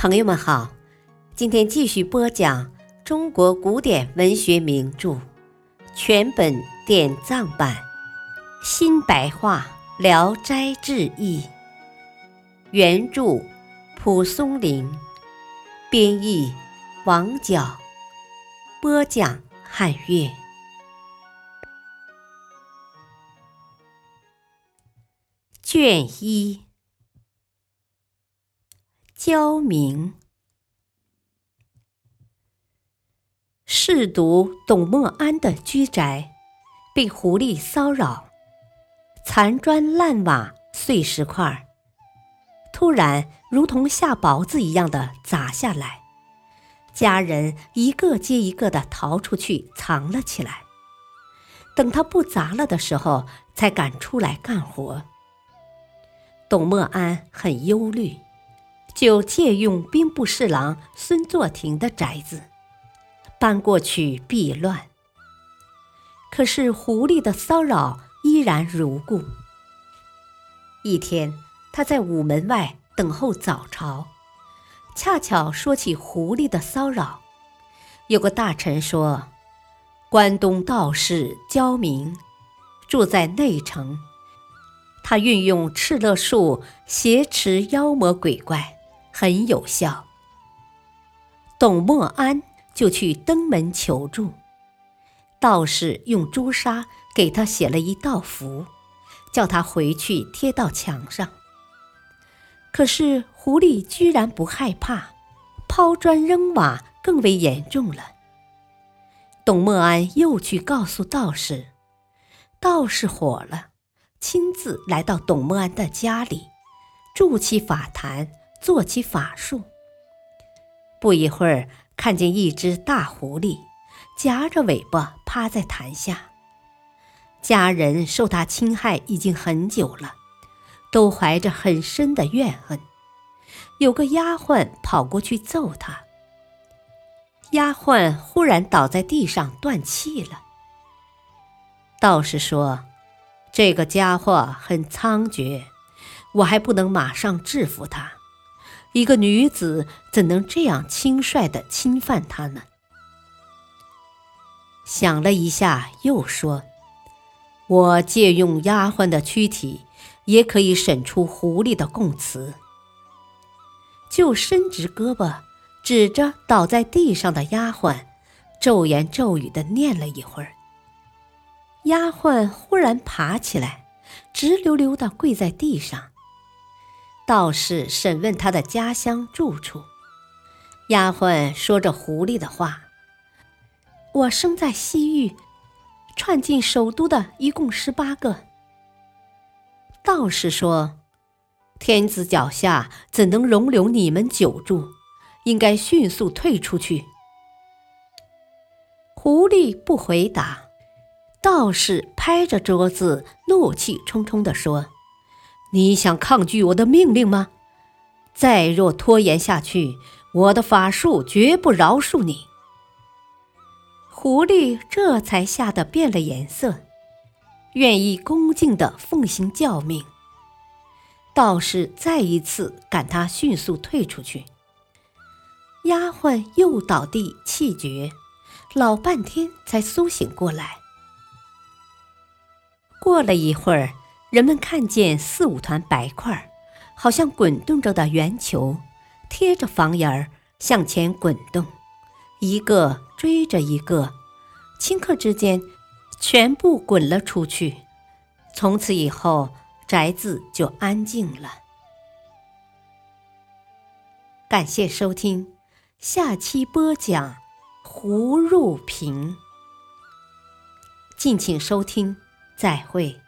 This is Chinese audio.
朋友们好，今天继续播讲中国古典文学名著全本典藏版新白话《聊斋志异》，原著蒲松龄，编译王角，播讲汉乐。卷一。焦明试读董默安的居宅，被狐狸骚扰，残砖烂瓦碎石块，突然如同下雹子一样的砸下来，家人一个接一个的逃出去藏了起来。等他不砸了的时候，才敢出来干活。董默安很忧虑。就借用兵部侍郎孙作庭的宅子，搬过去避乱。可是狐狸的骚扰依然如故。一天，他在午门外等候早朝，恰巧说起狐狸的骚扰。有个大臣说：“关东道士焦明住在内城，他运用敕勒术挟持妖魔鬼怪。”很有效。董默安就去登门求助，道士用朱砂给他写了一道符，叫他回去贴到墙上。可是狐狸居然不害怕，抛砖扔瓦更为严重了。董默安又去告诉道士，道士火了，亲自来到董默安的家里，筑起法坛。做起法术，不一会儿，看见一只大狐狸夹着尾巴趴在潭下。家人受他侵害已经很久了，都怀着很深的怨恨。有个丫鬟跑过去揍他，丫鬟忽然倒在地上断气了。道士说：“这个家伙很猖獗，我还不能马上制服他。”一个女子怎能这样轻率地侵犯他呢？想了一下，又说：“我借用丫鬟的躯体，也可以审出狐狸的供词。”就伸直胳膊，指着倒在地上的丫鬟，咒言咒语地念了一会儿。丫鬟忽然爬起来，直溜溜地跪在地上。道士审问他的家乡住处，丫鬟说着狐狸的话：“我生在西域，串进首都的一共十八个。”道士说：“天子脚下怎能容留你们久住？应该迅速退出去。”狐狸不回答，道士拍着桌子，怒气冲冲地说。你想抗拒我的命令吗？再若拖延下去，我的法术绝不饶恕你。狐狸这才吓得变了颜色，愿意恭敬地奉行教命。道士再一次赶他迅速退出去。丫鬟又倒地气绝，老半天才苏醒过来。过了一会儿。人们看见四五团白块，好像滚动着的圆球，贴着房檐儿向前滚动，一个追着一个，顷刻之间，全部滚了出去。从此以后，宅子就安静了。感谢收听，下期播讲胡入平。敬请收听，再会。